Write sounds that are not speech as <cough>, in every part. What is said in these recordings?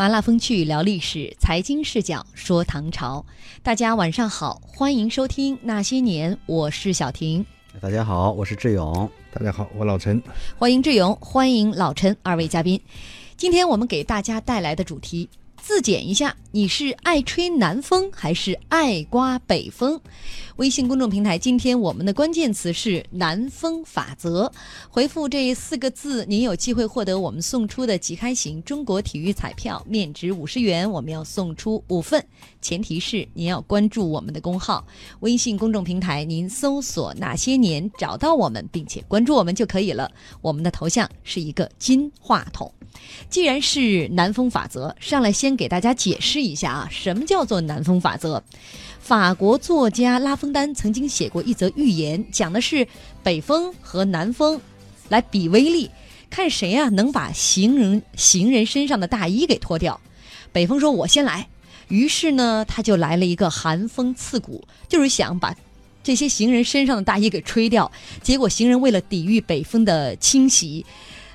麻辣风趣聊历史，财经视角说唐朝。大家晚上好，欢迎收听《那些年》，我是小婷。大家好，我是志勇。大家好，我老陈。欢迎志勇，欢迎老陈二位嘉宾。今天我们给大家带来的主题。自检一下，你是爱吹南风还是爱刮北风？微信公众平台，今天我们的关键词是“南风法则”。回复这四个字，您有机会获得我们送出的即开型中国体育彩票，面值五十元，我们要送出五份，前提是您要关注我们的公号。微信公众平台，您搜索“哪些年”找到我们，并且关注我们就可以了。我们的头像是一个金话筒。既然是南风法则，上来先给大家解释一下啊，什么叫做南风法则？法国作家拉封丹曾经写过一则寓言，讲的是北风和南风来比威力，看谁啊能把行人行人身上的大衣给脱掉。北风说：“我先来。”于是呢，他就来了一个寒风刺骨，就是想把这些行人身上的大衣给吹掉。结果行人为了抵御北风的侵袭。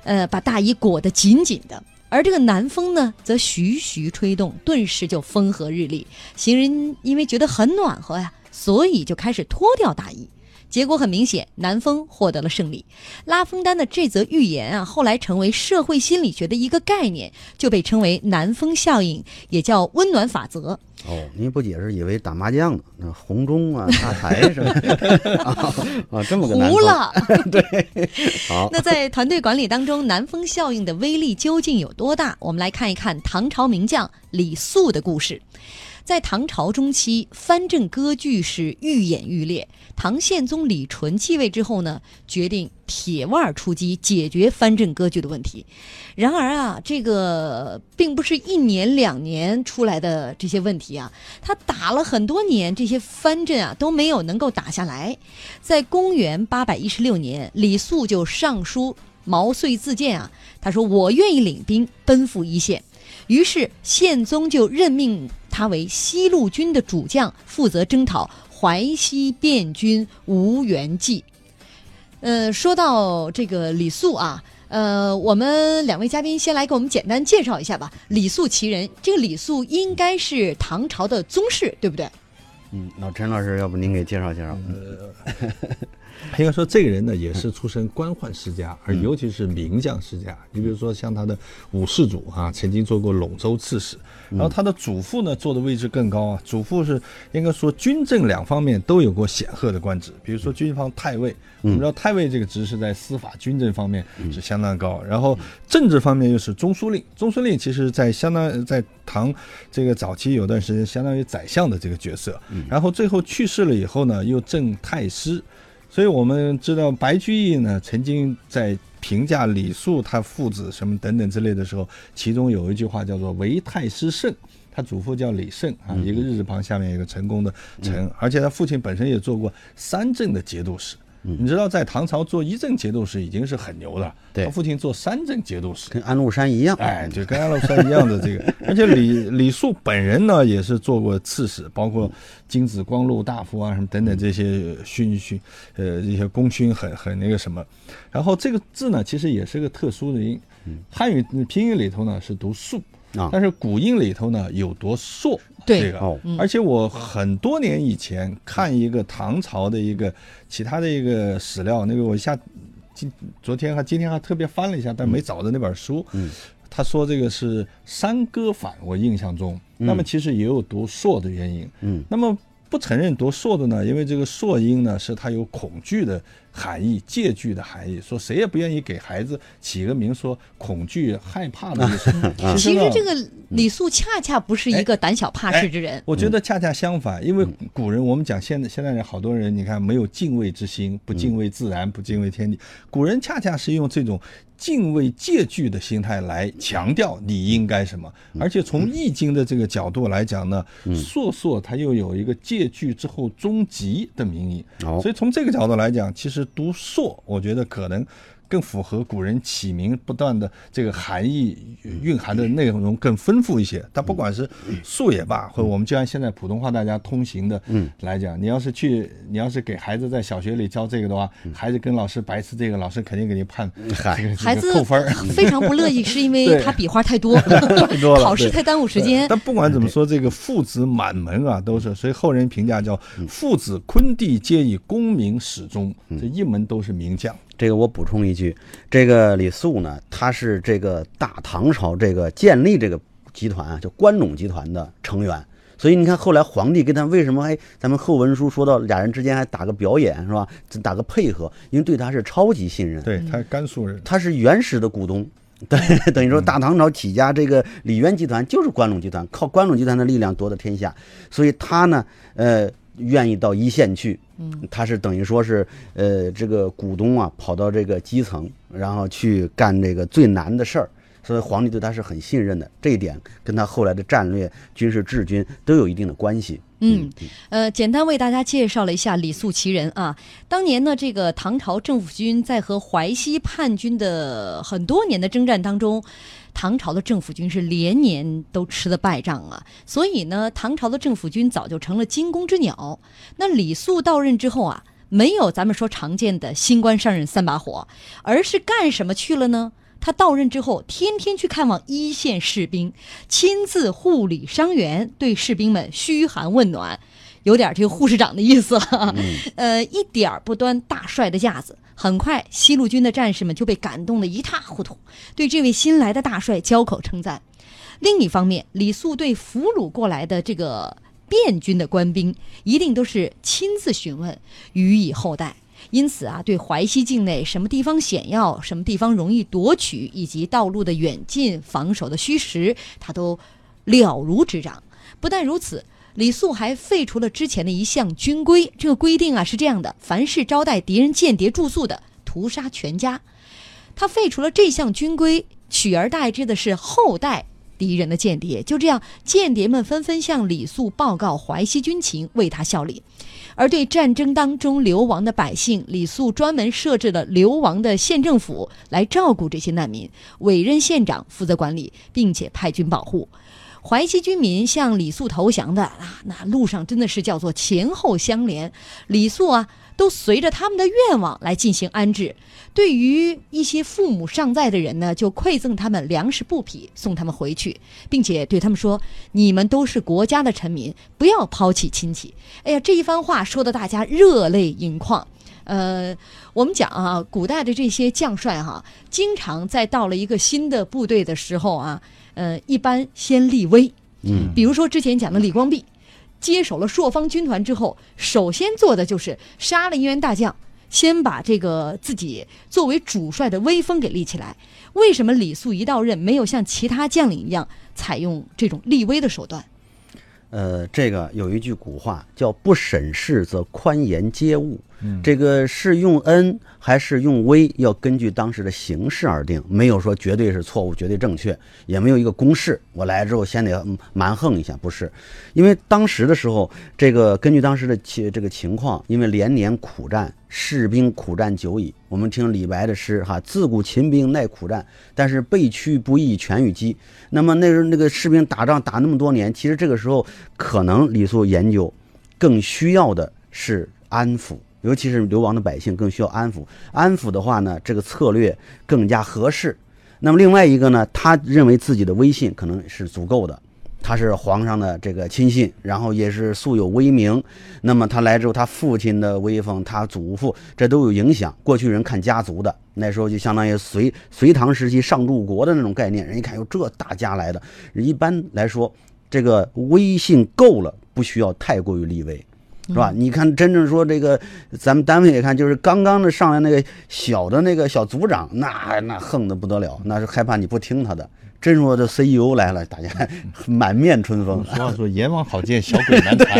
呃，把大衣裹得紧紧的，而这个南风呢，则徐徐吹动，顿时就风和日丽。行人因为觉得很暖和呀，所以就开始脱掉大衣。结果很明显，南风获得了胜利。拉封丹的这则寓言啊，后来成为社会心理学的一个概念，就被称为南风效应，也叫温暖法则。哦，您不解释，以为打麻将呢？那红中啊，大财是吧？<laughs> 啊，这么个糊了。<laughs> 对，好。<laughs> 那在团队管理当中，南风效应的威力究竟有多大？我们来看一看唐朝名将李肃的故事。在唐朝中期，藩镇割据是愈演愈烈。唐宪宗李纯继位之后呢，决定铁腕出击，解决藩镇割据的问题。然而啊，这个并不是一年两年出来的这些问题啊，他打了很多年，这些藩镇啊都没有能够打下来。在公元八百一十六年，李肃就上书毛遂自荐啊，他说：“我愿意领兵奔赴一线。”于是宪宗就任命。他为西路军的主将，负责征讨淮西汴军吴元济。呃，说到这个李肃啊，呃，我们两位嘉宾先来给我们简单介绍一下吧。李肃其人，这个李肃应该是唐朝的宗室，对不对？嗯，老陈老师，要不您给介绍介绍？应该说，这个人呢，也是出身官宦世家，而尤其是名将世家。你比如说，像他的五世祖啊，曾经做过陇州刺史，然后他的祖父呢，做的位置更高啊。祖父是应该说军政两方面都有过显赫的官职，比如说军方太尉。我们知道太尉这个职是在司法军政方面是相当高，然后政治方面又是中书令。中书令其实在相当在唐这个早期有段时间相当于宰相的这个角色，然后最后去世了以后呢，又正太师。所以我们知道白居易呢，曾经在评价李肃他父子什么等等之类的时候，其中有一句话叫做“唯太师胜”，他祖父叫李胜啊，一个日字旁下面一个成功的成，而且他父亲本身也做过三镇的节度使。你知道，在唐朝做一镇节度使已经是很牛了。他父亲做三镇节度使，跟安禄山一样。哎，就跟安禄山一样的这个。<laughs> 而且李李肃本人呢，也是做过刺史，包括金子光禄大夫啊什么等等这些勋勋，呃，一些功勋很很那个什么。然后这个字呢，其实也是个特殊的音，汉语拼音里头呢是读肃。但是古印里头呢有多硕，这个，而且我很多年以前看一个唐朝的一个其他的一个史料，那个我一下今昨天还今天还特别翻了一下，但没找到那本书。嗯，他说这个是山歌反，我印象中，那么其实也有读硕的原因。嗯，那么不承认读硕的呢，因为这个硕音呢是它有恐惧的。含义借据的含义，说谁也不愿意给孩子起个名说恐惧害怕的意思。其实这个李肃恰恰不是一个胆小怕事之人。我觉得恰恰相反，因为古人我们讲现在现在人好多人，你看没有敬畏之心，不敬畏自然，不敬畏天地。古人恰恰是用这种敬畏借据的心态来强调你应该什么。而且从易经的这个角度来讲呢，硕硕它又有一个借据之后终极的名义。所以从这个角度来讲，其实。读硕，我觉得可能更符合古人起名不断的这个含义蕴含的内容更丰富一些。它不管是树也罢，或者我们就按现在普通话大家通行的来讲，你要是去，你要是给孩子在小学里教这个的话，孩子跟老师白吃这个，老师肯定给你判这个孩子扣分。非常不乐意，是因为 <laughs> 他笔画太多，<laughs> 太多了考试太耽误时间。但不管怎么说，这个父子满门啊，都是，所以后人评价叫父子昆弟皆以功名始终，这一门都是名将。这个我补充一句，这个李肃呢，他是这个大唐朝这个建立这个集团啊，就关陇集团的成员。所以你看，后来皇帝跟他为什么还咱们后文书说到俩人之间还打个表演是吧？打个配合，因为对他是超级信任。对他是甘肃人，他是原始的股东，对，<laughs> 等于说大唐朝起家，这个李渊集团就是关陇集团，靠关陇集团的力量夺得天下，所以他呢，呃，愿意到一线去，嗯，他是等于说是，呃，这个股东啊，跑到这个基层，然后去干这个最难的事儿。所以皇帝对他是很信任的，这一点跟他后来的战略、军事治军都有一定的关系。嗯，呃，简单为大家介绍了一下李肃其人啊。当年呢，这个唐朝政府军在和淮西叛军的很多年的征战当中，唐朝的政府军是连年都吃的败仗啊。所以呢，唐朝的政府军早就成了惊弓之鸟。那李肃到任之后啊，没有咱们说常见的新官上任三把火，而是干什么去了呢？他到任之后，天天去看望一线士兵，亲自护理伤员，对士兵们嘘寒问暖，有点这个护士长的意思了。<laughs> 呃，一点不端大帅的架子。很快，西路军的战士们就被感动得一塌糊涂，对这位新来的大帅交口称赞。另一方面，李肃对俘虏过来的这个汴军的官兵，一定都是亲自询问，予以厚待。因此啊，对淮西境内什么地方险要、什么地方容易夺取，以及道路的远近、防守的虚实，他都了如指掌。不但如此，李肃还废除了之前的一项军规。这个规定啊是这样的：凡是招待敌人间谍住宿的，屠杀全家。他废除了这项军规，取而代之的是后代敌人的间谍。就这样，间谍们纷纷向李肃报告淮西军情，为他效力。而对战争当中流亡的百姓，李肃专门设置了流亡的县政府来照顾这些难民，委任县长负责管理，并且派军保护。淮西军民向李肃投降的啊，那路上真的是叫做前后相连。李肃啊，都随着他们的愿望来进行安置。对于一些父母尚在的人呢，就馈赠他们粮食布匹，送他们回去，并且对他们说：“你们都是国家的臣民，不要抛弃亲戚。”哎呀，这一番话说的大家热泪盈眶。呃，我们讲啊，古代的这些将帅哈、经常在到了一个新的部队的时候啊，呃，一般先立威。嗯，比如说之前讲的李光弼，接手了朔方军团之后，首先做的就是杀了一员大将，先把这个自己作为主帅的威风给立起来。为什么李肃一到任没有像其他将领一样采用这种立威的手段？呃，这个有一句古话叫“不审事则宽严接”，这个是用恩还是用威，要根据当时的形势而定，没有说绝对是错误、绝对正确，也没有一个公式。我来之后先得嗯蛮横一下，不是，因为当时的时候，这个根据当时的情这个情况，因为连年苦战，士兵苦战久矣。我们听李白的诗哈，自古秦兵耐苦战，但是备屈不易全与鸡。那么那时候那个士兵打仗打那么多年，其实这个时候可能李肃研究更需要的是安抚，尤其是流亡的百姓更需要安抚。安抚的话呢，这个策略更加合适。那么另外一个呢，他认为自己的威信可能是足够的。他是皇上的这个亲信，然后也是素有威名。那么他来之后，他父亲的威风，他祖父这都有影响。过去人看家族的，那时候就相当于隋隋唐时期上柱国的那种概念。人一看，哟，这大家来的，一般来说，这个威信够了，不需要太过于立威。是吧？你看，真正说这个，咱们单位也看，就是刚刚的上来那个小的那个小组长，那那横的不得了，那是害怕你不听他的。真说这 CEO 来了，大家 <laughs> 满面春风。俗话说“阎王好见，小鬼难 <laughs> 缠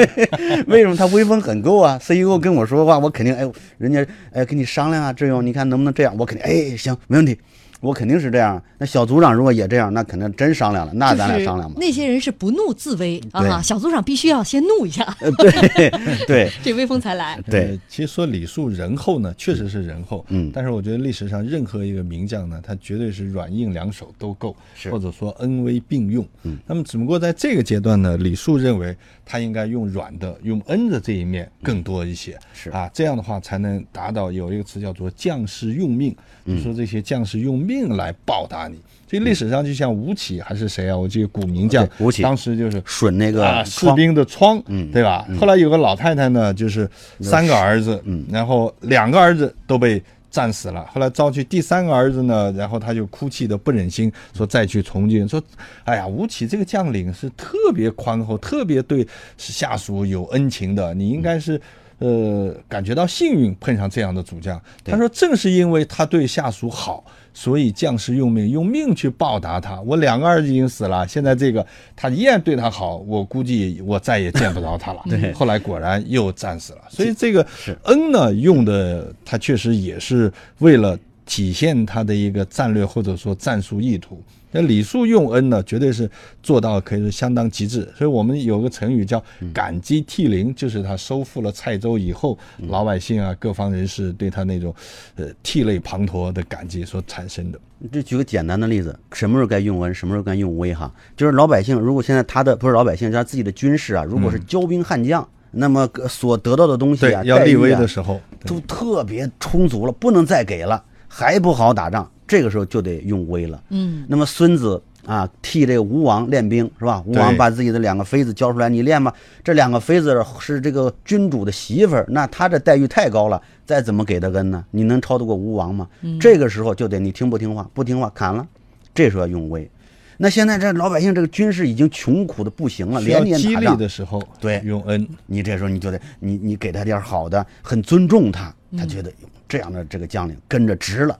为什么他威风很够啊？CEO 跟我说话，我肯定哎，人家哎跟你商量啊，志勇，你看能不能这样？我肯定哎行，没问题。我肯定是这样。那小组长如果也这样，那肯定真商量了，那咱俩商量吧。那些人是不怒自威啊，小组长必须要先怒一下，呃对对 <laughs> 这威风才来。对呃，其实说李肃仁厚呢，确实是仁厚，嗯但是我觉得历史上任何一个名将呢，他绝对是软硬两手都够，是或者说恩威并用。嗯，那么只不过在这个阶段呢，李肃认为他应该用软的、用恩的这一面更多一些，是啊，这样的话才能达到有一个词叫做将士用命，嗯就说这些将士用命来报答你。所以历史上就像吴起还是谁啊？我记得古名将吴起当时就是吮那个啊，士兵的疮，嗯对吧？后来有个老太太呢，就是三个儿子，嗯然后两个儿子都被战死了。后来招去第三个儿子呢，然后他就哭泣的不忍心，说再去从军，说，哎呀，吴起这个将领是特别宽厚，特别对下属有恩情的，你应该是。呃，感觉到幸运碰上这样的主将。他说，正是因为他对下属好，所以将士用命，用命去报答他。我两个儿子已经死了，现在这个他依然对他好，我估计我再也见不着他了。对后来果然又战死了。所以这个恩呢，用的他确实也是为了体现他的一个战略或者说战术意图。那礼数用恩呢，绝对是做到可以说相当极致。所以我们有个成语叫“感激涕零”，就是他收复了蔡州以后，老百姓啊、各方人士对他那种呃涕泪滂沱的感激所产生的。就举个简单的例子，什么时候该用恩，什么时候该用威哈？就是老百姓，如果现在他的不是老百姓，是他自己的军事啊，如果是骄兵悍将，那么呃所得到的东西啊，，要立威啊的时候，都特别充足了，不能再给了，还不好打仗，这个时候就得用威了。嗯，那么孙子啊，替这个吴王练兵是吧？吴王把自己的两个妃子交出来，你练吧。这两个妃子是这个君主的媳妇儿，那他这待遇太高了，再怎么给他恩呢？你能超得过吴王吗？这个时候就得你听不听话，不听话砍了，这时候要用威。那现在这老百姓这个军事已经穷苦的不行了，连年打仗，的时候，对用恩。你这时候你就得你你给他点好的，很尊重他，他觉得这样的这个将领跟着值了。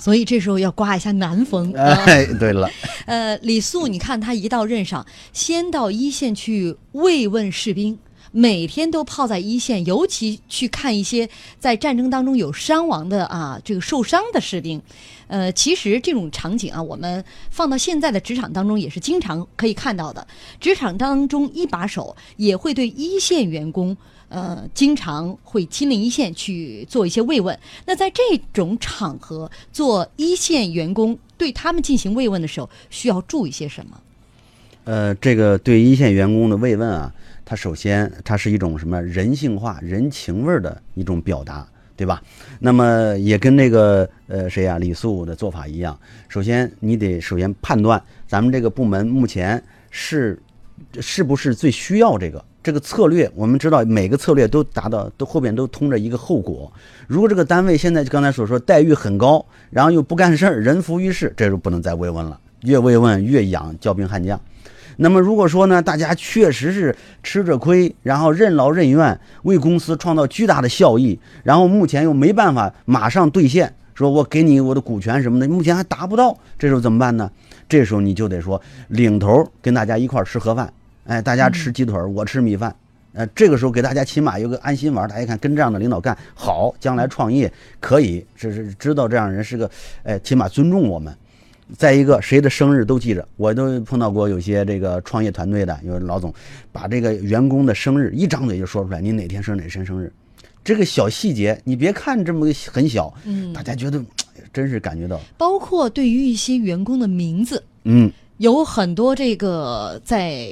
所以这时候要刮一下南风。啊哎，对了，呃，李肃，你看他一到任上，先到一线去慰问士兵，每天都泡在一线，尤其去看一些在战争当中有伤亡的啊，这个受伤的士兵。呃，其实这种场景啊，我们放到现在的职场当中也是经常可以看到的。职场当中一把手也会对一线员工。呃，经常会亲临一线去做一些慰问。那在这种场合做一线员工，对他们进行慰问的时候，需要注意些什么？呃，这个对一线员工的慰问啊，它首先它是一种什么人性化、人情味儿的一种表达，对吧？那么也跟那个呃谁呀、李素的做法一样，首先你得首先判断咱们这个部门目前是是不是最需要这个。这个策略，我们知道每个策略都达到，都后边都通着一个后果。如果这个单位现在就刚才所说待遇很高，然后又不干事儿，人浮于事，这就不能再慰问了。越慰问越养骄兵悍将。那么如果说呢，大家确实是吃着亏，然后任劳任怨，为公司创造巨大的效益，然后目前又没办法马上兑现，说我给你我的股权什么的，目前还达不到，这时候怎么办呢？这时候你就得说领头跟大家一块儿吃盒饭，哎，大家吃鸡腿儿，我吃米饭。呃，这个时候给大家起码有个安心丸儿，大家看跟这样的领导干好，将来创业可以，这是知道这样人是个，哎，起码尊重我们。再一个，谁的生日都记着，我都碰到过有些这个创业团队的，有老总把这个员工的生日一张嘴就说出来，你哪天生哪天生日，这个小细节，你别看这么很小，嗯。大家觉得哎真是感觉到，包括对于一些员工的名字，嗯，有很多这个在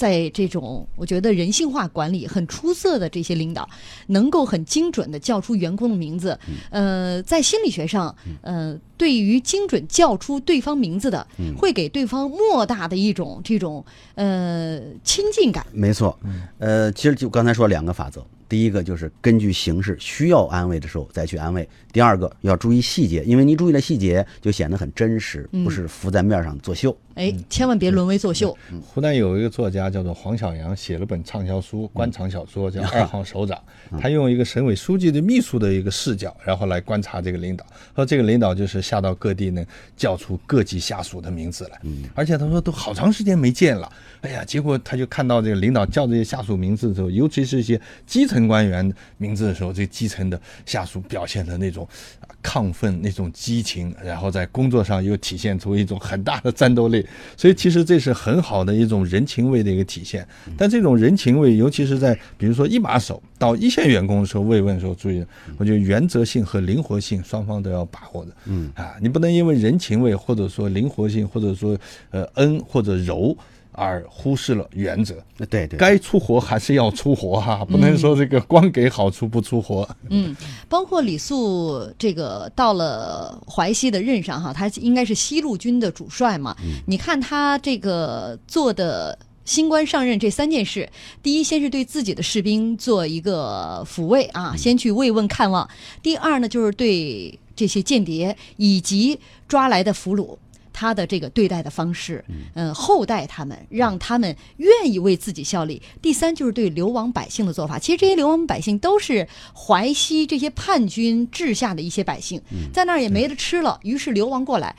在这种我觉得人性化管理很出色的这些领导，能够很精准的叫出员工的名字。呃，在心理学上，呃，对于精准叫出对方名字的，会给对方莫大的一种这种呃亲近感。没错，呃，其实就刚才说两个法则，第一个就是根据形势需要安慰的时候再去安慰，第二个要注意细节，因为你注意了细节，就显得很真实，不是浮在面上作秀。哎，千万别沦为作秀。湖南有一个作家叫做黄晓阳，写了本畅销书，官场小说叫《二号首长》。他用一个省委书记的秘书的一个视角，然后来观察这个领导。说这个领导就是下到各地呢，叫出各级下属的名字来。而且他说都好长时间没见了，哎呀，结果他就看到这个领导叫这些下属名字的时候，尤其是一些基层官员名字的时候，这基层的下属表现的那种种亢奋、那种激情，然后在工作上又体现出一种很大的战斗力。所以其实这是很好的一种人情味的一个体现。但这种人情味，尤其是在比如说一把手到一线员工的时候慰问的时候，注意，我觉得原则性和灵活性双方都要把握的。嗯啊，你不能因为人情味或者说灵活性或者说呃恩或者柔。而忽视了原则，对对，该出活还是要出活哈，不能说这个光给好处不出活。嗯，包括李肃这个到了淮西的任上哈，他应该是西路军的主帅嘛。你看他这个做的新官上任这三件事，第一，先是对自己的士兵做一个抚慰啊，先去慰问看望；第二呢，就是对这些间谍以及抓来的俘虏。他的这个对待的方式，嗯，厚待他们，让他们愿意为自己效力。第三就是对流亡百姓的做法。其实这些流亡百姓都是淮西这些叛军治下的一些百姓，在那儿也没得吃了，于是流亡过来。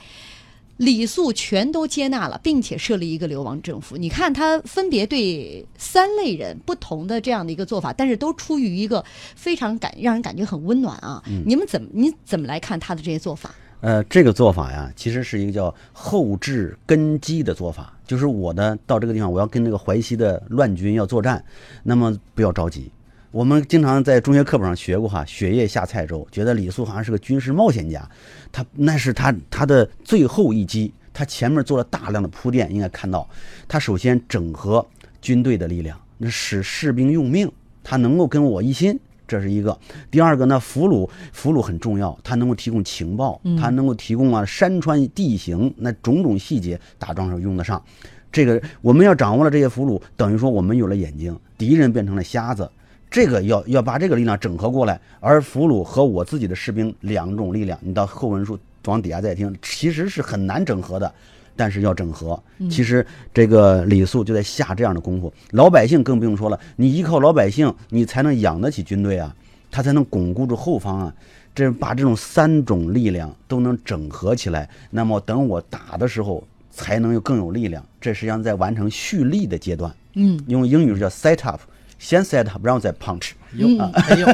李肃全都接纳了，并且设立一个流亡政府。你看他分别对三类人不同的这样的一个做法，但是都出于一个非常感让人感觉很温暖啊。你们怎么你怎么来看他的这些做法？呃，这个做法呀，其实是一个叫后置根基的做法。就是我的到这个地方，我要跟那个淮西的乱军要作战，那么不要着急。我们经常在中学课本上学过哈，雪夜下蔡州，觉得李肃好像是个军事冒险家。他那是他他的最后一击，他前面做了大量的铺垫。应该看到，他首先整合军队的力量，那使士兵用命，他能够跟我一心。这是一个，第二个呢，俘虏俘虏很重要，它能够提供情报，它能够提供啊山川地形那种种细节，打仗时候用得上。这个我们要掌握了这些俘虏，等于说我们有了眼睛，敌人变成了瞎子。这个要要把这个力量整合过来，而俘虏和我自己的士兵两种力量，你到后文书往底下再听，其实是很难整合的。但是要整合，其实这个李肃就在下这样的功夫。老百姓更不用说了，你依靠老百姓，你才能养得起军队啊，他才能巩固住后方啊。这把这种三种力量都能整合起来，那么等我打的时候，才能有更有力量。这实际上在完成蓄力的阶段。嗯，用英语是叫 set up，先 set up，然后再 punch。有啊，用，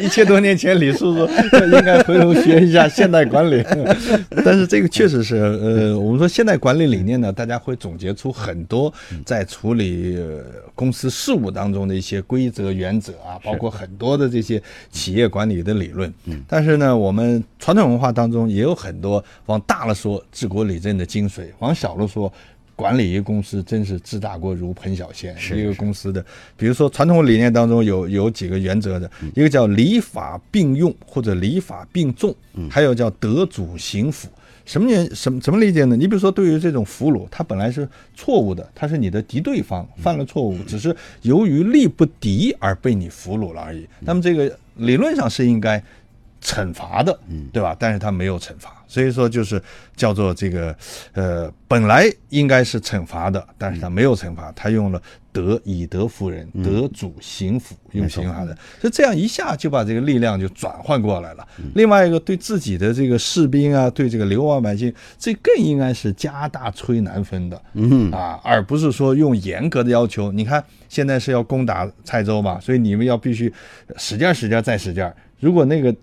<laughs> 一千多年前，李叔叔应该回头学一下现代管理。但是这个确实是，呃，我们说现代管理理念呢，大家会总结出很多在处理公司事务当中的一些规则原则啊，包括很多的这些企业管理的理论。嗯。但是呢，我们传统文化当中也有很多往大了说治国理政的精髓，往小了说。管理一个公司真是治大国如烹小鲜。一个公司的，比如说传统理念当中有有几个原则的，一个叫礼法并用或者礼法并重，还有叫德主刑辅。什么原什么怎么理解呢？你比如说对于这种俘虏，他本来是错误的，他是你的敌对方，犯了错误，只是由于力不敌而被你俘虏了而已。那么这个理论上是应该。惩罚的，对吧？但是他没有惩罚，所以说就是叫做这个，呃，本来应该是惩罚的，但是他没有惩罚，他用了德以德服人，德主刑辅，用刑法的，所以这样一下就把这个力量就转换过来了。另外一个对自己的这个士兵啊，对这个流亡百姓，这更应该是加大催难分的，嗯啊，而不是说用严格的要求。你看现在是要攻打蔡州嘛，所以你们要必须使劲使劲再使劲。如果那个。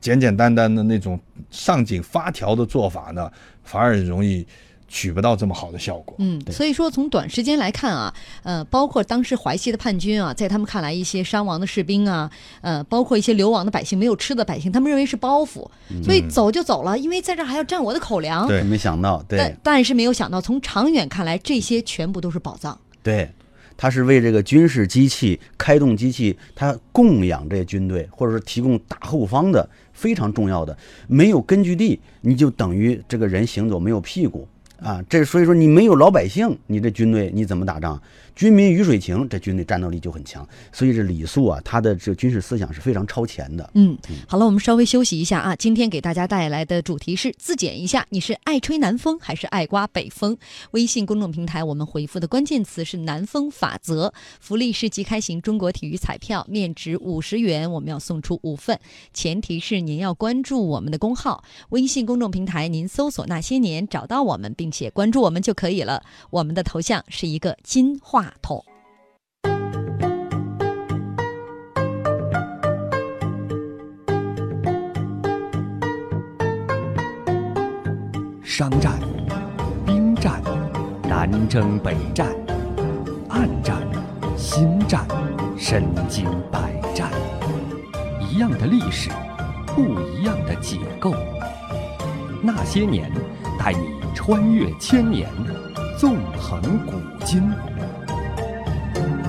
简简单单的那种上紧发条的做法呢，反而容易取不到这么好的效果。嗯，所以说从短时间来看啊，呃，包括当时淮西的叛军啊，在他们看来，一些伤亡的士兵啊，呃，包括一些流亡的百姓，没有吃的百姓，他们认为是包袱，所以走就走了，因为在这还要占我的口粮。对，没想到，对，但是没有想到，从长远看来，这些全部都是宝藏。对。他是为这个军事机器开动机器，他供养这些军队，或者是提供大后方的非常重要的。没有根据地，你就等于这个人行走没有屁股。啊，这所以说你没有老百姓，你这军队你怎么打仗？军民鱼水情，这军队战斗力就很强。所以这李肃啊，他的这军事思想是非常超前的。嗯，好了，我们稍微休息一下啊。今天给大家带来的主题是自检一下，你是爱吹南风还是爱刮北风？微信公众平台我们回复的关键词是“南风法则”，福利是即开型中国体育彩票，面值五十元，我们要送出五份，前提是您要关注我们的公号。微信公众平台您搜索“那些年”找到我们，并且关注我们就可以了。我们的头像是一个金话。码头，商战、兵战、南征北战、暗战、心战、身经百战，一样的历史，不一样的解构。那些年，带你穿越千年，纵横古今。thank you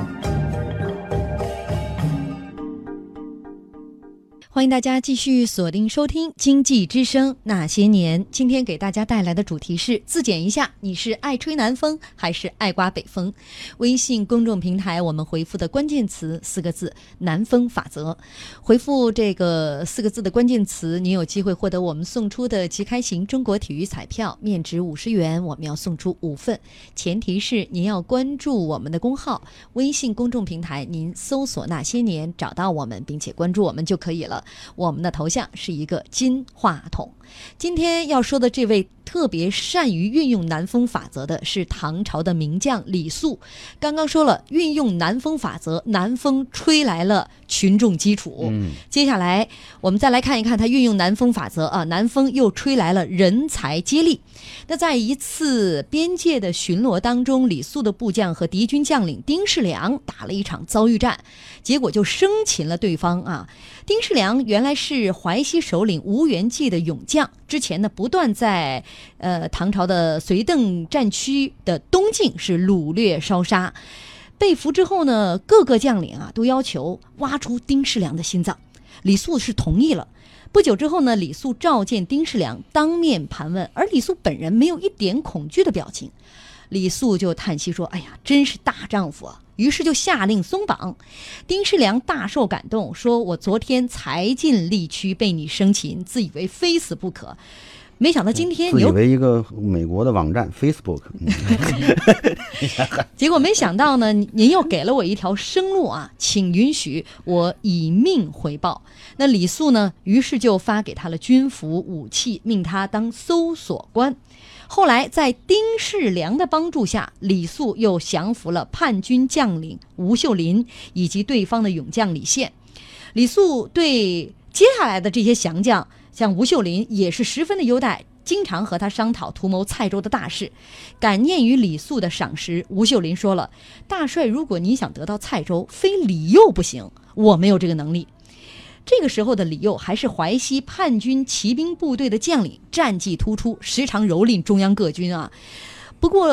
欢迎大家继续锁定收听《经济之声那些年》。今天给大家带来的主题是：自检一下，你是爱吹南风还是爱刮北风？微信公众平台我们回复的关键词四个字“南风法则”，回复这个四个字的关键词，你有机会获得我们送出的即开型中国体育彩票，面值五十元，我们要送出五份，前提是您要关注我们的公号，微信公众平台您搜索“那些年”找到我们，并且关注我们就可以了。我们的头像是一个金话筒。今天要说的这位特别善于运用南风法则的是唐朝的名将李肃。刚刚说了，运用南风法则，南风吹来了群众基础。嗯，接下来我们再来看一看他运用南风法则啊，南风又吹来了人才接力。那在一次边界的巡逻当中，李肃的部将和敌军将领丁世良打了一场遭遇战，结果就生擒了对方啊。丁世良原来是淮西首领吴元济的勇将，之前呢不断在呃唐朝的绥邓战区的东境是掳掠烧杀。被俘之后呢，各个将领啊都要求挖出丁世良的心脏，李肃是同意了。不久之后呢，李肃召见丁世良，当面盘问，而李肃本人没有一点恐惧的表情。李肃就叹息说：“哎呀，真是大丈夫啊！”于是就下令松绑。丁世良大受感动，说：“我昨天才进力区，被你生擒，自以为非死不可，没想到今天自以为一个美国的网站 Facebook，嗯 <laughs> 结果没想到呢，您您又给了我一条生路啊，请允许我以命回报。那李素呢，于是就发给他了军服、武器，命他当搜索官。后来在丁世良的帮助下，李素又降服了叛军将领吴秀林以及对方的勇将李宪。李素对接下来的这些降将，像吴秀林也是十分的优待，经常和他商讨图谋蔡州的大事。感念于李肃的赏识，吴秀林说了：“大帅，如果你想得到蔡州，非李佑不行，我没有这个能力。”这个时候的李佑还是淮西叛军骑兵部队的将领，战绩突出，时常蹂躏中央各军啊。不过，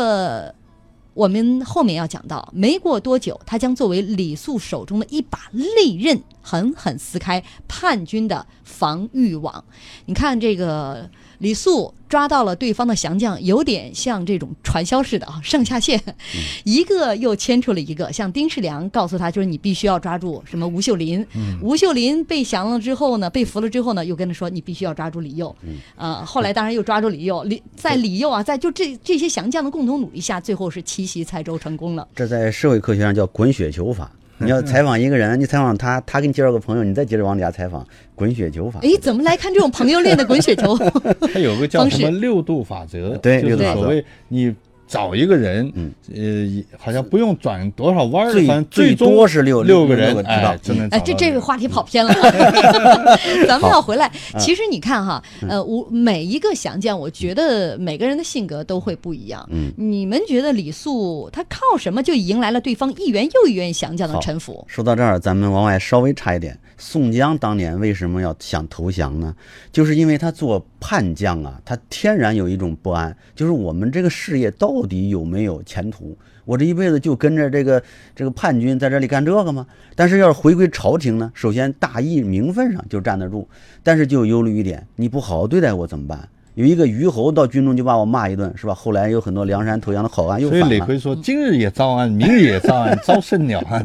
我们后面要讲到，没过多久，他将作为李肃手中的一把利刃，狠狠撕开叛军的防御网。你看这个李肃抓到了对方的降将，有点像这种传销似的啊，上下线，<laughs> 一个又牵出了一个。像丁世良告诉他，就是你必须要抓住什么吴秀林，吴秀林被降了之后呢，被俘了之后呢，又跟他说你必须要抓住李佑，啊、后来当然又抓住李佑，李在李佑啊，在就这这些降将的共同努力下，最后是奇袭蔡州成功了。这在社会科学上叫滚雪球法。<laughs> 你要采访一个人，你采访他，他给你介绍个朋友，你再接着往底下采访，滚雪球法。哎，怎么来看这种朋友练的滚雪球？<laughs> 它有个叫什么六度法则，就是对六度法则所谓你找一个人，嗯。呃，好像不用转多少弯儿，最反正最多是六六个人六个，知道。哎，就能哎，这这个话题跑偏了，<laughs> <laughs> 咱们要回来。其实你看哈，呃，我每一个降将，我觉得每个人的性格都会不一样。嗯，你们觉得李肃他靠什么就迎来了对方一员又一员降将的臣服？说到这儿，咱们往外稍微插一点，宋江当年为什么要想投降呢？就是因为他做叛将啊，他天然有一种不安，就是我们这个事业到底有没有前途？我这一辈子就跟着这个这个叛军在这里干这个吗？但是要是回归朝廷呢，首先大义名分上就站得住，但是就忧虑一点，你不好好对待我怎么办？有一个虞侯到军中就把我骂一顿，是吧？后来有很多梁山投降的好汉又所以。李逵说：“今日也遭安，明日也遭安，招甚鸟啊！”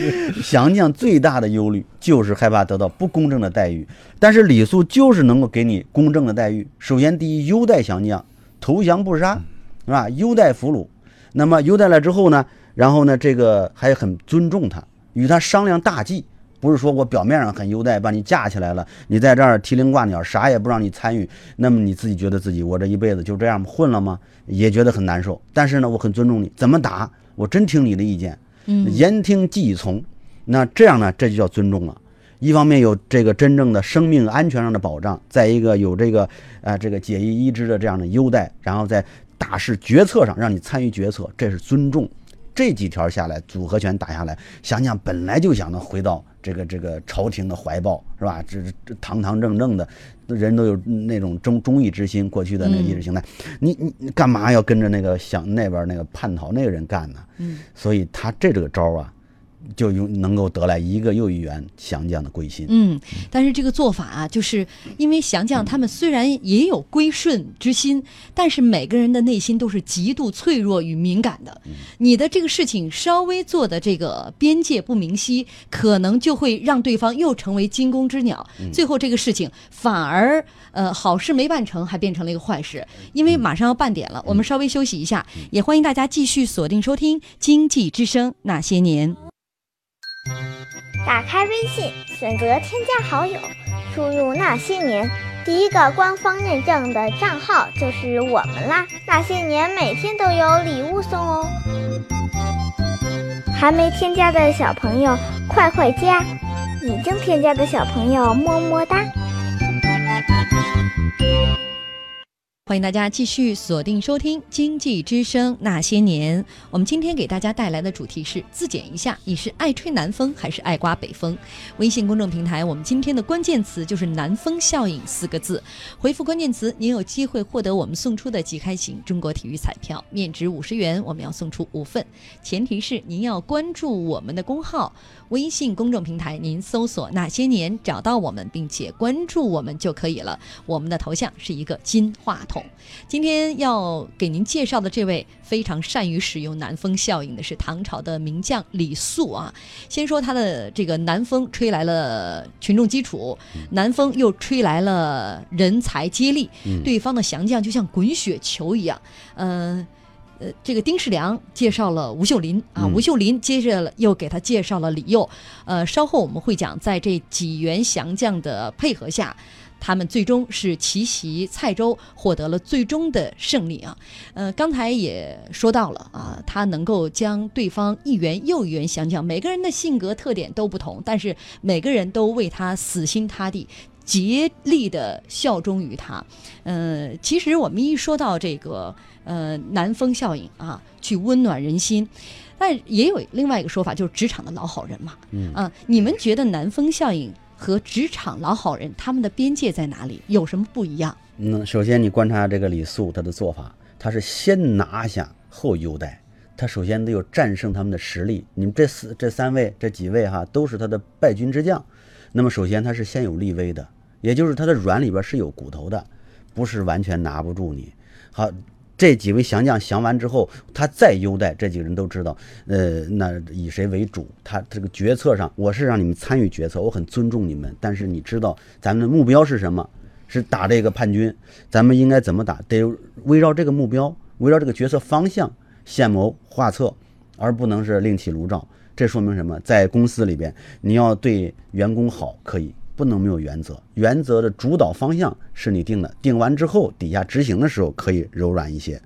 <laughs> 降将最大的忧虑就是害怕得到不公正的待遇，但是李肃就是能够给你公正的待遇。首先，第一，优待降将，投降不杀，是吧？优待俘虏。那么优待了之后呢，然后呢，这个还很尊重他，与他商量大计。不是说我表面上很优待，把你架起来了，你在这儿提铃挂鸟，啥也不让你参与，那么你自己觉得自己我这一辈子就这样混了吗？也觉得很难受。但是呢，我很尊重你，怎么打我真听你的意见，嗯言听计从。那这样呢，这就叫尊重了。一方面有这个真正的生命安全上的保障，再一个有这个呃这个解衣医之的这样的优待，然后在大事决策上让你参与决策，这是尊重。这几条下来，组合拳打下来，想想本来就想能回到这个这个朝廷的怀抱，是吧？这这堂堂正正的人都有那种忠忠义之心，过去的那个意识形态，你你你干嘛要跟着那个想那边那个叛逃那个人干呢？嗯，所以他这这个招啊。就用能够得来一个又一员降将的归心。嗯，但是这个做法啊，就是因为降将他们虽然也有归顺之心，但是每个人的内心都是极度脆弱与敏感的。你的这个事情稍微做的这个边界不明晰，可能就会让对方又成为惊弓之鸟，最后这个事情反而呃好事没办成，还变成了一个坏事。因为马上要半点了，我们稍微休息一下，也欢迎大家继续锁定收听《经济之声那些年》。打开微信，选择添加好友，输入那些年，第一个官方认证的账号就是我们啦。那些年每天都有礼物送哦，还没添加的小朋友快快加，已经添加的小朋友么么哒。欢迎大家继续锁定收听《经济之声那些年》。我们今天给大家带来的主题是自检一下，你是爱吹南风还是爱刮北风？微信公众平台，我们今天的关键词就是“南风效应”四个字。回复关键词，您有机会获得我们送出的即开型中国体育彩票，面值五十元，我们要送出五份。前提是您要关注我们的公号。微信公众平台，您搜索“那些年”找到我们，并且关注我们就可以了。我们的头像是一个金话筒。今天要给您介绍的这位非常善于使用南风效应的是唐朝的名将李肃啊。先说他的这个南风吹来了群众基础，南风又吹来了人才接力，对方的降将就像滚雪球一样，嗯。呃，这个丁世良介绍了吴秀林啊，吴秀林接着又给他介绍了李佑。呃，稍后我们会讲，在这几员降将的配合下，他们最终是奇袭蔡州，获得了最终的胜利啊。呃，刚才也说到了啊，他能够将对方一员又一员降将，每个人的性格特点都不同，但是每个人都为他死心塌地。竭力的效忠于他，呃，其实我们一说到这个呃南风效应啊，去温暖人心，但也有另外一个说法，就是职场的老好人嘛，嗯啊，你们觉得南风效应和职场老好人他们的边界在哪里？有什么不一样？嗯，首先你观察这个李肃他的做法，他是先拿下后优待，他首先得有战胜他们的实力。你们这四这三位这几位哈，都是他的败军之将，那么首先他是先有立威的。也就是他的软里边是有骨头的，不是完全拿不住你。好，这几位降将降完之后，他再优待这几个人都知道，呃，那以谁为主？他这个决策上，我是让你们参与决策，我很尊重你们，但是你知道咱们的目标是什么？是打这个叛军，咱们应该怎么打？得围绕这个目标，围绕这个决策方向，献谋划策，而不能是另起炉灶。这说明什么？在公司里边，你要对员工好，可以。不能没有原则，原则的主导方向是你定的，定完之后底下执行的时候可以柔软一些，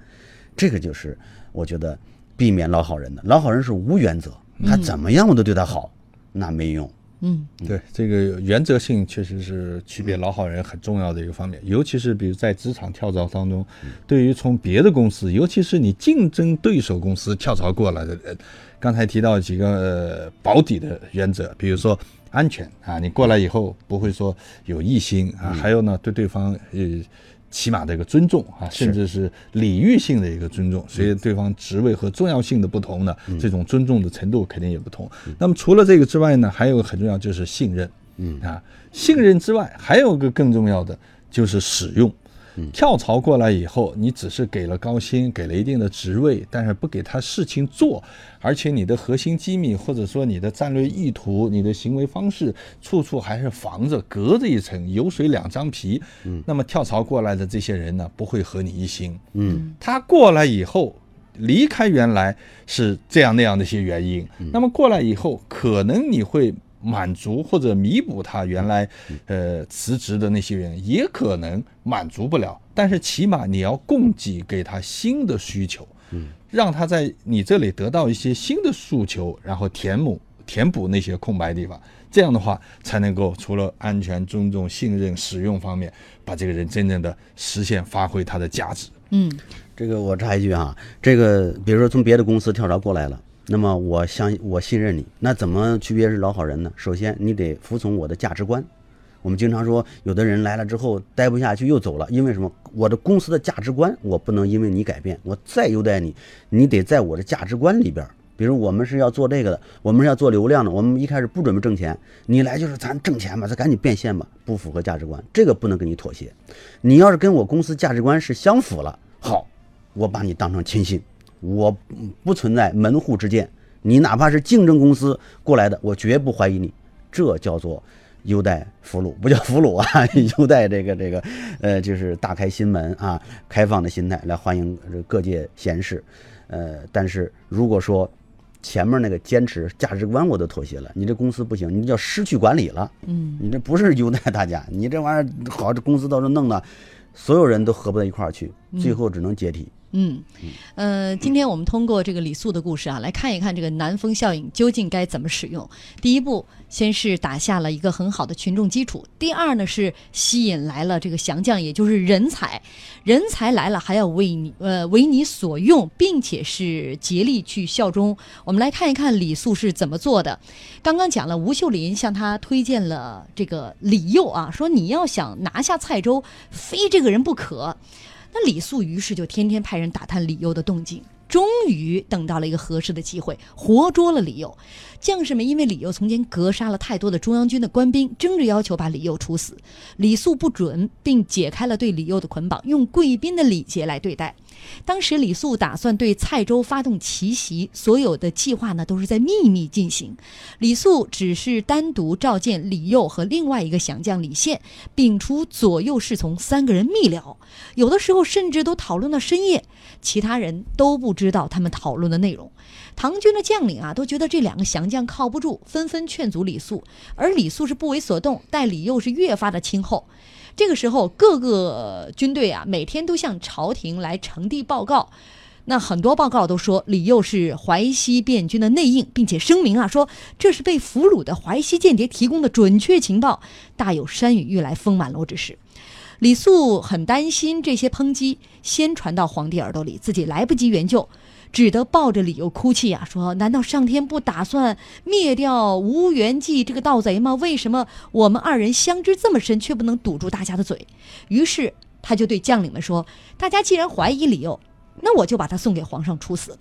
这个就是我觉得避免老好人的。老好人是无原则，他怎么样我都对他好，那没用。嗯，对，这个原则性确实是区别老好人很重要的一个方面，尤其是比如在职场跳槽当中，对于从别的公司，尤其是你竞争对手公司跳槽过来的人，刚才提到几个保底的原则，比如说。安全啊！你过来以后不会说有异心啊，还有呢，对对方呃起码的一个尊重啊，甚至是礼遇性的一个尊重。所以对方职位和重要性的不同呢，这种尊重的程度肯定也不同。那么除了这个之外呢，还有个很重要就是信任，嗯啊，信任之外还有个更重要的就是使用。跳槽过来以后，你只是给了高薪，给了一定的职位，但是不给他事情做，而且你的核心机密或者说你的战略意图、你的行为方式，处处还是防着、隔着一层油水两张皮。嗯，那么跳槽过来的这些人呢，不会和你一心。嗯，他过来以后，离开原来是这样那样的一些原因，那么过来以后，可能你会。满足或者弥补他原来，呃辞职的那些人，也可能满足不了。但是起码你要供给给他新的需求，嗯，让他在你这里得到一些新的诉求，然后填补填补那些空白地方。这样的话，才能够除了安全、尊重、信任、使用方面，把这个人真正的实现发挥他的价值。嗯，这个我插一句啊，这个比如说从别的公司跳槽过来了，那么我相我信任你，那怎么区别是老好人呢？首先你得服从我的价值观。我们经常说，有的人来了之后待不下去又走了，因为什么？我的公司的价值观我不能因为你改变，我再优待你，你得在我的价值观里边。比如我们是要做这个的，我们是要做流量的，我们一开始不准备挣钱，你来就是咱挣钱吧，咱赶紧变现吧，不符合价值观，这个不能跟你妥协。你要是跟我公司价值观是相符了，好，我把你当成亲信，我不存在门户之见，你哪怕是竞争公司过来的，我绝不怀疑你，这叫做优待俘虏，不叫俘虏啊，<laughs> 优待这个这个，呃，就是大开心门啊，开放的心态来欢迎各界贤士，呃，但是如果说前面那个坚持价值观我都妥协了，你这公司不行，你叫失去管理了。嗯，你这不是优待大家，你这玩意儿好，这公司到时候弄的，所有人都合不到一块儿去，最后只能解体。嗯，呃，今天我们通过这个李素的故事啊，来看一看这个南风效应究竟该怎么使用。第一步，先是打下了一个很好的群众基础；第二呢，是吸引来了这个降将，也就是人才。人才来了，还要为你呃为你所用，并且是竭力去效忠。我们来看一看李素是怎么做的。刚刚讲了，吴秀林向他推荐了这个李佑啊，说你要想拿下蔡州，非这个人不可。那李素于是就天天派人打探李优的动静，终于等到了一个合适的机会，活捉了李佑。将士们因为李佑从前格杀了太多的中央军的官兵，争着要求把李佑处死。李素不准，并解开了对李佑的捆绑，用贵宾的礼节来对待。当时李素打算对蔡州发动奇袭，所有的计划呢都是在秘密进行。李素只是单独召见李佑和另外一个降将李宪，摒除左右侍从三个人密聊，有的时候甚至都讨论到深夜，其他人都不知道他们讨论的内容。唐军的将领啊都觉得这两个降将靠不住，纷纷劝阻李素，而李素是不为所动，待李佑是越发的亲厚。这个时候，各个军队啊，每天都向朝廷来呈递报告。那很多报告都说李佑是淮西便军的内应，并且声明啊，说这是被俘虏的淮西间谍提供的准确情报，大有山雨欲来风满楼之势。李素很担心这些抨击先传到皇帝耳朵里，自己来不及援救。只得抱着李佑哭泣呀，说：“难道上天不打算灭掉吴元济这个盗贼吗？为什么我们二人相知这么深，却不能堵住大家的嘴？”于是他就对将领们说：“大家既然怀疑李佑，那我就把他送给皇上处死。”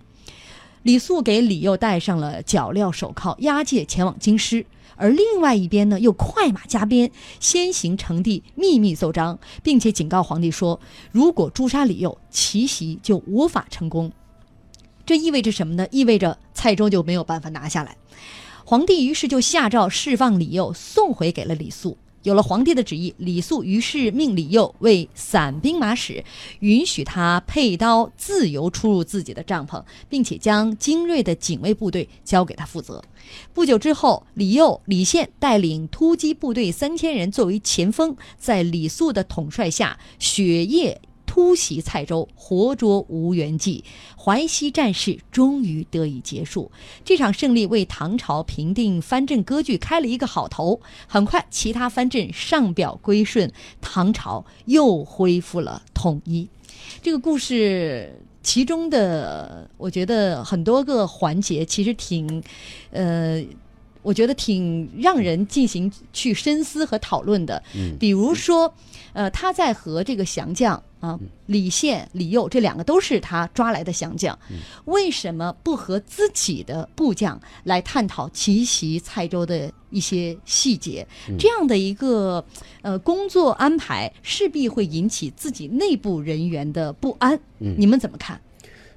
李素给李佑戴上了脚镣手铐，押解前往京师。而另外一边呢，又快马加鞭，先行呈递秘密奏章，并且警告皇帝说：“如果诛杀李佑，奇袭就无法成功。”这意味着什么呢？意味着蔡州就没有办法拿下来。皇帝于是就下诏释放李佑，送回给了李素。有了皇帝的旨意，李肃于是命李佑为散兵马使，允许他佩刀自由出入自己的帐篷，并且将精锐的警卫部队交给他负责。不久之后，李佑、李宪带领突击部队三千人作为前锋，在李肃的统帅下，雪夜。突袭蔡州，活捉吴元济，淮西战事终于得以结束。这场胜利为唐朝平定藩镇割据开了一个好头。很快，其他藩镇上表归顺，唐朝又恢复了统一。这个故事其中的，我觉得很多个环节其实挺，呃，我觉得挺让人进行去深思和讨论的。嗯，比如说，呃，他在和这个降将。啊，李宪、李佑这两个都是他抓来的降将，为什么不和自己的部将来探讨奇袭蔡州的一些细节？这样的一个呃工作安排，势必会引起自己内部人员的不安。你们怎么看？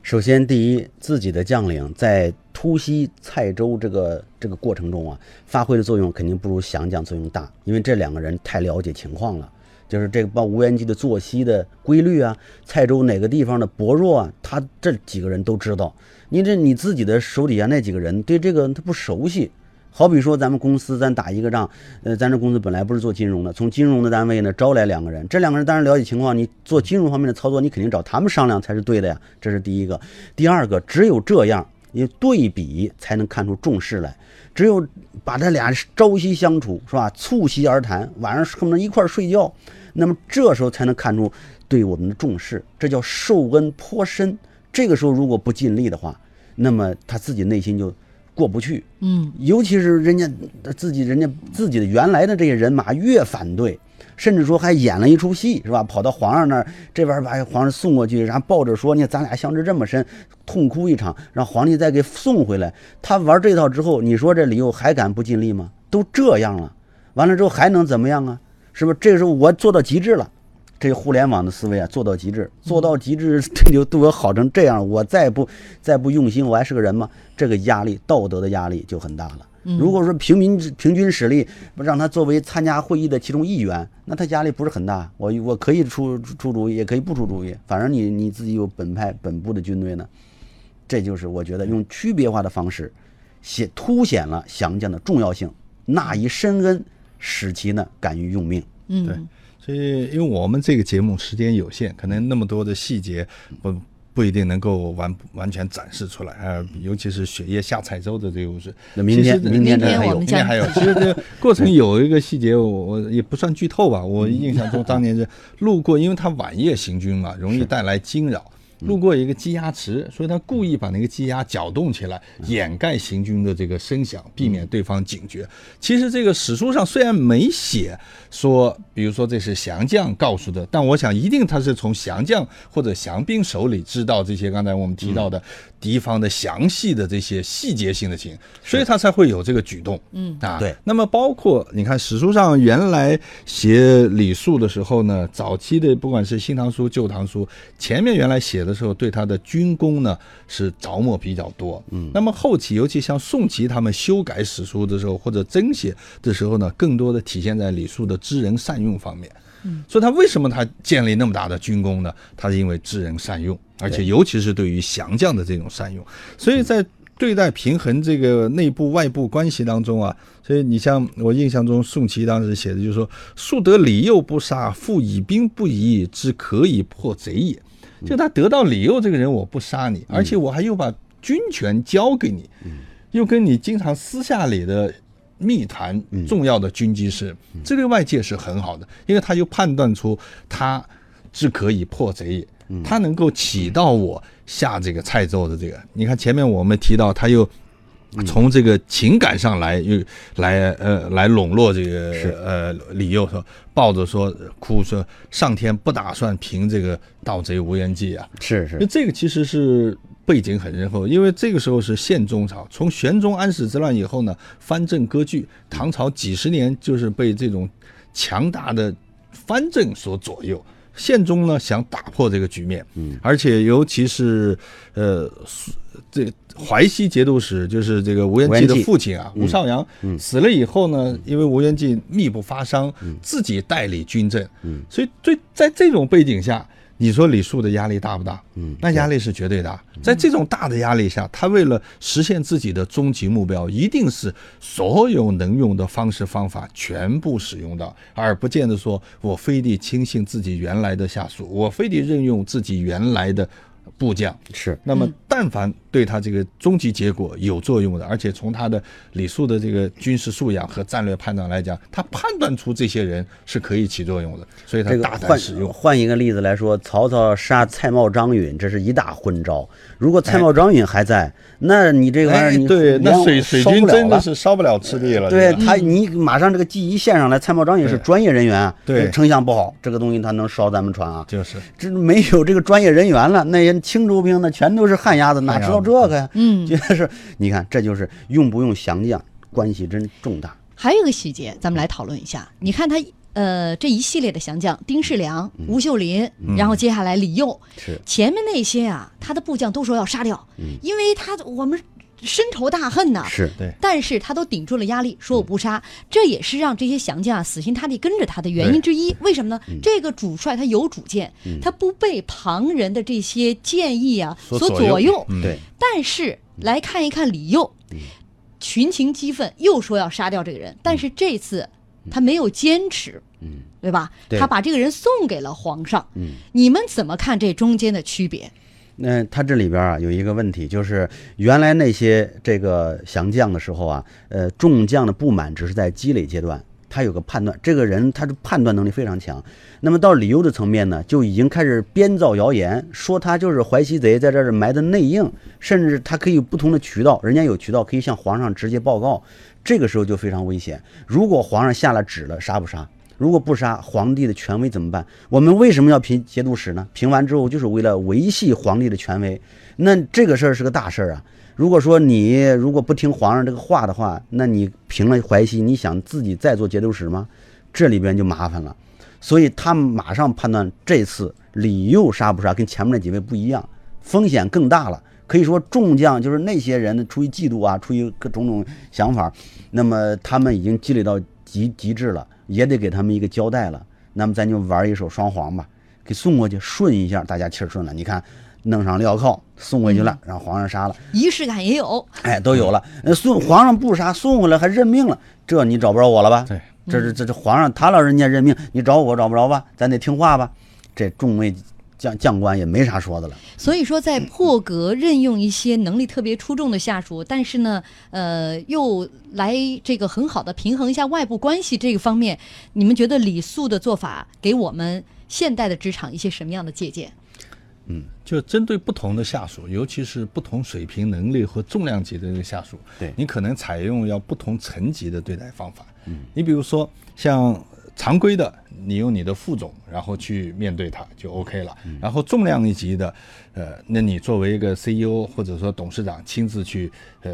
首先，第一，自己的将领在突袭蔡州这个这个过程中啊，发挥的作用肯定不如降将作用大，因为这两个人太了解情况了。就是这个把无人机的作息的规律啊，蔡州哪个地方的薄弱啊，他这几个人都知道。你这你自己的手底下那几个人对这个他不熟悉。好比说咱们公司咱打一个仗，呃，咱这公司本来不是做金融的，从金融的单位呢招来两个人，这两个人当然了解情况，你做金融方面的操作，你肯定找他们商量才是对的呀。这是第一个。第二个，只有这样你对比才能看出重视来。只有把他俩朝夕相处，是吧？促膝而谈，晚上恨不得一块儿睡觉，那么这时候才能看出对我们的重视，这叫受恩颇深。这个时候如果不尽力的话，那么他自己内心就过不去。嗯，尤其是人家自己人家自己的原来的这些人马越反对，甚至说还演了一出戏，是吧？跑到皇上那儿，这边把皇上送过去，然后抱着说：“你看咱俩相知这么深，痛哭一场，让皇帝再给送回来。”他玩这套之后，你说这李佑还敢不尽力吗？都这样了，完了之后还能怎么样啊？是不是？这个时候我做到极致了。这个互联网的思维啊，做到极致，做到极致，<laughs> 这就对我好成这样。我再不再不用心，我还是个人吗？这个压力，道德的压力就很大了。如果说平民平均实力让他作为参加会议的其中一员，那他压力不是很大。我我可以出出主意，也可以不出主意，反正你你自己有本派本部的军队呢。这就是我觉得用区别化的方式，显凸显了降将的重要性，纳以深恩，使其呢敢于用命。嗯，对所以，因为我们这个节目时间有限，可能那么多的细节不不一定能够完完全展示出来啊、尤其是雪夜下彩州的这个故事。那明天明天还有我们讲明天还有，其实这个过程有一个细节，我我也不算剧透吧。我印象中当年是路过，因为他晚夜行军嘛，容易带来惊扰。路过一个鸡鸭池，所以他故意把那个鸡鸭搅动起来，掩盖行军的这个声响，避免对方警觉。其实这个史书上虽然没写说，比如说这是降将告诉的，但我想一定他是从降将或者降兵手里知道这些刚才我们提到的敌方的详细的这些细节性的情，所以他才会有这个举动。嗯啊，对。那么包括你看史书上原来写李肃的时候呢，早期的不管是《新唐书》《旧唐书》，前面原来写的时候对他的军功呢是着墨比较多。嗯，那么后期尤其像宋祁他们修改史书的时候或者增写的时候呢，更多的体现在李肃的知人善用方面。嗯，所以他为什么他建立那么大的军功呢？他是因为知人善用，而且尤其是对于降将的这种善用。所以在对待平衡这个内部外部关系当中啊，所以你像我印象中宋祁当时写的就是说：“树得李幼不杀，复以兵不疑，之可以破贼也。”就他得到李幼这个人，我不杀你，而且我还又把军权交给你，又跟你经常私下里的密谈重要的军机事，这对外界是很好的，因为他就判断出他是可以破贼也，他能够起到我下这个蔡州的这个。你看前面我们提到，他又从这个情感上来又来呃来笼络这个呃李佑说，抱着说哭说上天不打算平这个盗贼无人计啊，是是。因为，这个其实是背景很深厚，因为这个时候是宪宗朝，从玄宗安史之乱以后呢，藩镇割据，唐朝几十年就是被这种强大的藩镇所左右。宪宗呢想打破这个局面，嗯，而且尤其是呃，苏这淮西节度使就是这个吴元济的父亲啊，吴少阳死了以后呢，因为吴元济密不发丧，自己代理军政，嗯，所以对在这种背景下，你说李树的压力大不大？嗯，那压力是绝对大。在这种大的压力下，他为了实现自己的终极目标，一定是所有能用的方式方法全部使用到，而不见得说我非得轻信自己原来的下属，我非得任用自己原来的部将。是那么，但凡对他这个终极结果有作用的，而且从他的李肃的这个军事素养和战略判断来讲，他判断出这些人是可以起作用的，所以他这个大胆换使用。换一个例子来说，曹操杀蔡瑁、张允，这是一大昏招。如果蔡瑁、张允还在，那你这个玩意儿你哎对，那水水军真的是烧不了赤壁了。对他，你马上这个记一线上来，蔡瑁、张允是专业人员啊。对丞相不好，这个东西他能烧咱们船啊。就是这没有这个专业人员了，那些青州兵呢，全都是旱鸭子，哪知道这个呀？嗯，<laughs> 就是你看，这就是用不用降将，关系真重大。还有一个细节，咱们来讨论一下。你看他呃这一系列的降将，丁世良、吴秀林，然后接下来李佑，是。前面那些啊，他的部将都说要杀掉，因为他我们深仇大恨呐。是，对。但是他都顶住了压力，说我不杀，这也是让这些降将啊死心塌地跟着他的原因之一。为什么呢？这个主帅他有主见，他不被旁人的这些建议啊所所左右。但是来看一看李佑，群情激愤，又说要杀掉这个人，但是这次他没有坚持，嗯，对吧？对。他把这个人送给了皇上。嗯，你们怎么看这中间的区别？那他这里边啊有一个问题，就是原来那些这个降将的时候啊，呃，众将的不满只是在积累阶段，他有个判断，这个人他的判断能力非常强。那么到李由的层面呢，就已经开始编造谣言，说他就是淮西贼在这儿埋的内应，甚至他可以有不同的渠道，人家有渠道可以向皇上直接报告。这个时候就非常危险。如果皇上下了旨了，杀不杀？如果不杀，皇帝的权威怎么办？我们为什么要评节度使呢？评完之后就是为了维系皇帝的权威。那这个事儿是个大事儿啊！如果说你如果不听皇上这个话的话，那你平了淮西，你想自己再做节度使吗？这里边就麻烦了。所以他们马上判断这次李佑杀不杀跟前面那几位不一样，风险更大了。可以说众将就是那些人出于嫉妒啊，出于各种种想法，那么他们已经积累到极极致了。也得给他们一个交代了，那么咱就玩一手双簧吧，给送过去顺一下，大家气儿顺了。你看，弄上镣铐送回去了，让皇上杀了，仪式感也有，哎，都有了。那送皇上不杀，送回来还认命了，这你找不着我了吧？对，这是这这皇上他老人家认命，你找我找不着吧？咱得听话吧？这众位。将将官也没啥说的了，所以说在破格任用一些能力特别出众的下属，但是呢，呃，又来这个很好的平衡一下外部关系这个方面，你们觉得李肃的做法给我们现代的职场一些什么样的借鉴？嗯，就针对不同的下属，尤其是不同水平、能力和重量级的这个下属，对你可能采用要不同层级的对待方法。嗯，你比如说像。常规的，你用你的副总，然后去面对他就 OK 了。然后重量一级的，呃，那你作为一个 CEO 或者说董事长亲自去呃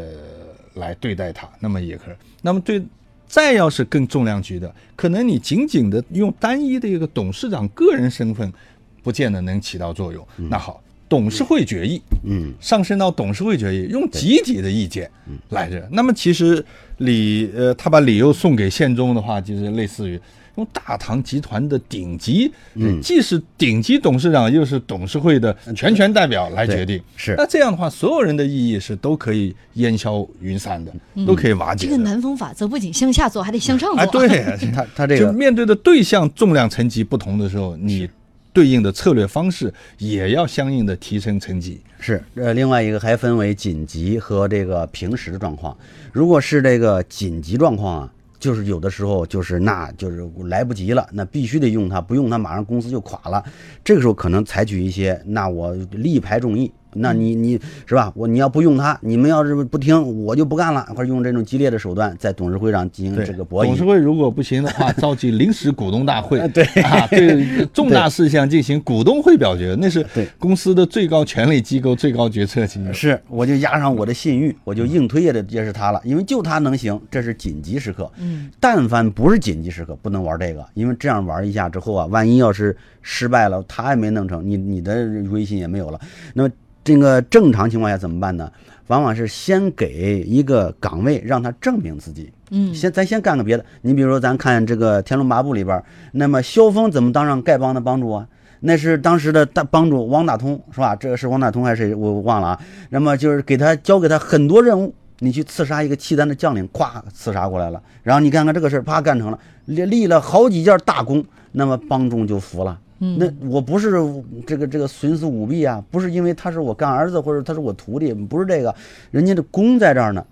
来对待他，那么也可以。那么对，再要是更重量级的，可能你仅仅的用单一的一个董事长个人身份，不见得能起到作用。那好，董事会决议，嗯，上升到董事会决议，用集体的意见来着。那么其实李呃，他把理由送给宪宗的话，就是类似于。用大唐集团的顶级，嗯，既是顶级董事长，又是董事会的全权代表来决定，是那这样的话，所有人的意义是都可以烟消云散的，都可以瓦解。这个南风法则不仅向下做，还得向上做。哎，对，他他这个面对的对象重量层级不同的时候，你对应的策略方式也要相应的提升层级。是，呃，另外一个还分为紧急和这个平时的状况。如果是这个紧急状况啊。就是有的时候，就是那就是来不及了，那必须得用它，不用它马上公司就垮了。这个时候可能采取一些，那我力排众议。那你你是吧？我你要不用他，你们要是不听，我就不干了。或者用这种激烈的手段，在董事会上进行这个博弈。董事会如果不行的话，<laughs> 召集临时股东大会，对啊，对 <laughs> 重大事项进行股东会表决，那是公司的最高权力机构、最高决策机构。是，我就压上我的信誉，我就硬推也得也是他了，因为就他能行，这是紧急时刻。嗯，但凡不是紧急时刻，不能玩这个，因为这样玩一下之后啊，万一要是失败了，他也没弄成，你你的微信也没有了。那么。这个正常情况下怎么办呢？往往是先给一个岗位，让他证明自己。嗯，先咱先干个别的。你比如说，咱看这个《天龙八部》里边，那么萧峰怎么当上丐帮的帮主啊？那是当时的大帮主王大通，是吧？这个是王大通还是谁？我忘了啊。那么就是给他交给他很多任务，你去刺杀一个契丹的将领，咵刺杀过来了。然后你看看这个事儿，啪干成了，立立了好几件大功，那么帮众就服了。那我不是这个这个徇私舞弊啊，不是因为他是我干儿子或者他是我徒弟，不是这个，人家的功在这儿呢，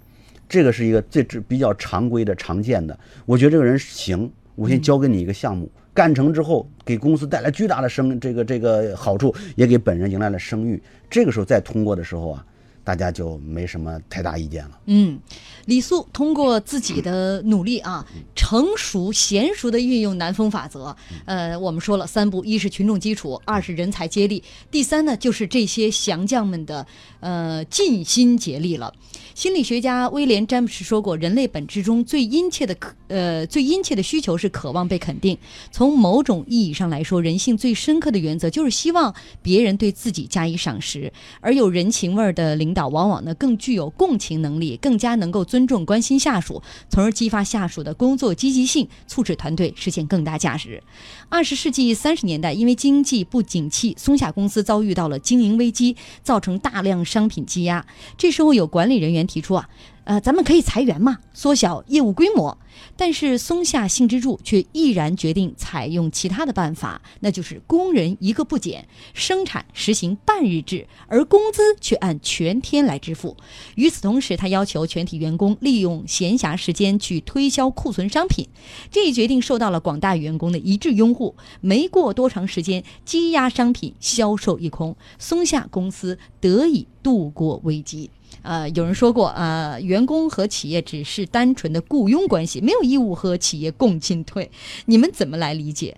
这个是一个最比较常规的常见的。我觉得这个人行，我先交给你一个项目，干成之后给公司带来巨大的声这个这个好处，也给本人迎来了声誉。这个时候再通过的时候啊。大家就没什么太大意见了。嗯，李肃通过自己的努力啊，成熟娴熟的运用南风法则。呃，我们说了三步：一是群众基础，二是人才接力，第三呢就是这些降将们的呃尽心竭力了。心理学家威廉詹姆斯说过，人类本质中最殷切的渴呃最殷切的需求是渴望被肯定。从某种意义上来说，人性最深刻的原则就是希望别人对自己加以赏识，而有人情味儿的领。导往往呢更具有共情能力，更加能够尊重关心下属，从而激发下属的工作积极性，促使团队实现更大价值。二十世纪三十年代，因为经济不景气，松下公司遭遇到了经营危机，造成大量商品积压。这时候有管理人员提出啊。呃，咱们可以裁员嘛，缩小业务规模。但是松下幸之助却毅然决定采用其他的办法，那就是工人一个不减，生产实行半日制，而工资却按全天来支付。与此同时，他要求全体员工利用闲暇时间去推销库存商品。这一决定受到了广大员工的一致拥护。没过多长时间，积压商品销售一空，松下公司得以度过危机。呃，有人说过，呃，员工和企业只是单纯的雇佣关系，没有义务和企业共进退。你们怎么来理解？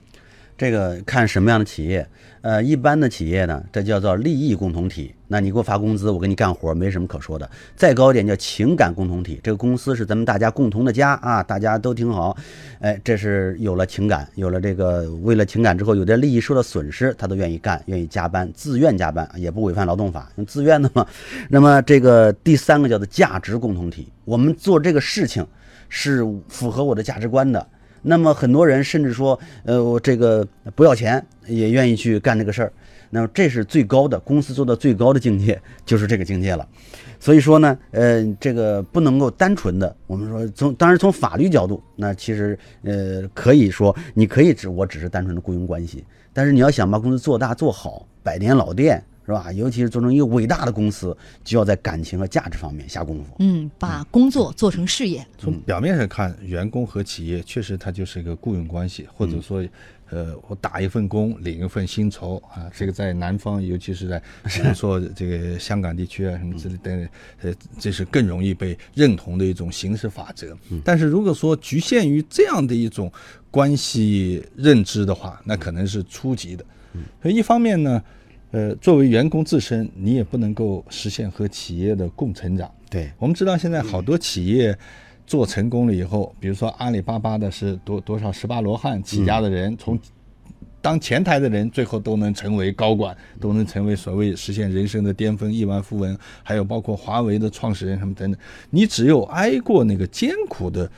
这个看什么样的企业，呃，一般的企业呢，这叫做利益共同体。那你给我发工资，我给你干活，没什么可说的。再高一点叫情感共同体，这个公司是咱们大家共同的家啊，大家都挺好。哎，这是有了情感，有了这个为了情感之后，有点利益受到损失，他都愿意干，愿意加班，自愿加班，也不违反劳动法，自愿的嘛。<laughs> 那么这个第三个叫做价值共同体，我们做这个事情是符合我的价值观的。那么很多人甚至说，呃，我这个不要钱也愿意去干这个事儿。那么这是最高的公司做到最高的境界，就是这个境界了。<laughs> 所以说呢，呃，这个不能够单纯的，我们说从当然从法律角度，那其实呃可以说你可以只我只是单纯的雇佣关系，但是你要想把公司做大做好，百年老店。是吧？尤其是做成一个伟大的公司，就要在感情和价值方面下功夫。嗯，把工作做成事业。从表面上看，员工和企业确实它就是一个雇佣关系，或者说，呃，我打一份工领一份薪酬啊。这个在南方，尤其是在 <laughs> 比如说这个香港地区啊什么之类的，呃，这是更容易被认同的一种形式法则。但是如果说局限于这样的一种关系认知的话，那可能是初级的。所以一方面呢。呃，作为员工自身，你也不能够实现和企业的共成长。对我们知道，现在好多企业做成功了以后，比如说阿里巴巴的是多多少十八罗汉起家的人，从当前台的人，最后都能成为高管，都能成为所谓实现人生的巅峰、亿万富翁。还有包括华为的创始人什么等等，你只有挨过那个艰苦的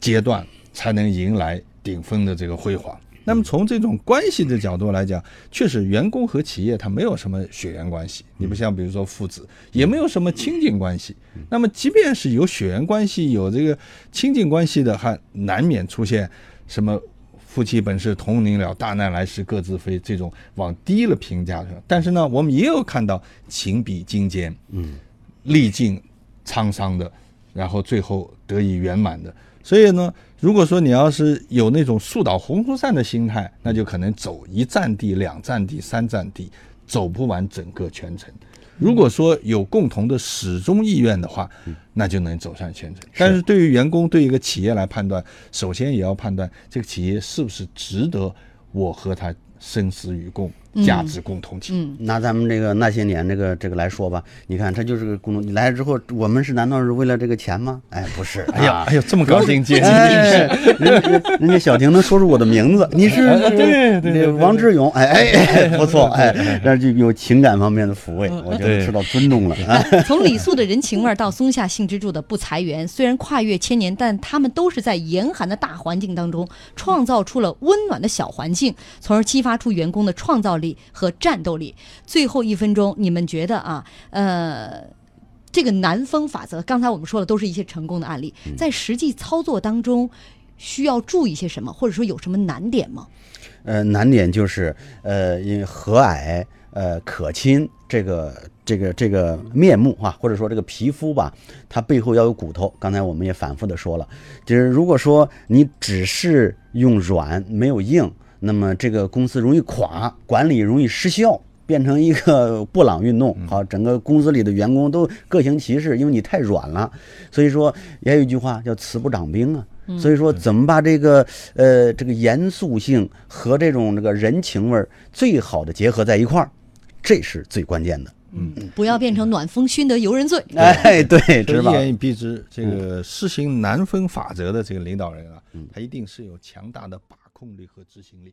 阶段，才能迎来顶峰的这个辉煌。那么从这种关系的角度来讲，确实员工和企业它没有什么血缘关系，你不像比如说父子，也没有什么亲近关系。那么即便是有血缘关系、有这个亲近关系的，还难免出现什么夫妻本是同林鸟，大难来时各自飞这种往低了评价的。但是呢，我们也有看到情比金坚，嗯，历尽沧桑的，然后最后得以圆满的。所以呢，如果说你要是有那种树倒猢狲散的心态，那就可能走一站地、两站地、三站地，走不完整个全程。如果说有共同的始终意愿的话，那就能走上全程。但是对于员工、对一个企业来判断，首先也要判断这个企业是不是值得我和他生死与共。价值共同体。嗯，拿咱们这个那些年这个这个来说吧，你看它就是个共同。你来了之后，我们是难道是为了这个钱吗？哎，不是。<laughs> 哎呀，哎呦，这么高兴接近，人家人家小婷能说出我的名字，你是对对王志勇，哎哎，<laughs> 不错，哎，那就有情感方面的抚慰，我觉得受到尊重了。<laughs> 从李素的人情味到松下幸之助的不裁员，虽然跨越千年，但他们都是在严寒的大环境当中创造出了温暖的小环境，从而激发出员工的创造力。力和战斗力。最后一分钟，你们觉得啊，呃，这个南风法则，刚才我们说的都是一些成功的案例，在实际操作当中需要注意些什么，或者说有什么难点吗？呃，难点就是呃，因为和蔼呃可亲这个这个这个面目啊，或者说这个皮肤吧，它背后要有骨头。刚才我们也反复的说了，就是如果说你只是用软没有硬。那么这个公司容易垮，管理容易失效，变成一个布朗运动。好，整个公司里的员工都各行其事，因为你太软了。所以说也有一句话叫“慈不掌兵”啊。所以说怎么把这个呃这个严肃性和这种这个人情味儿最好的结合在一块儿，这是最关键的。嗯，不要变成暖风熏得游人醉。<laughs> 哎，对，<laughs> 一言以蔽之，这个实行南风法则的这个领导人啊，他一定是有强大的把。动力和执行力。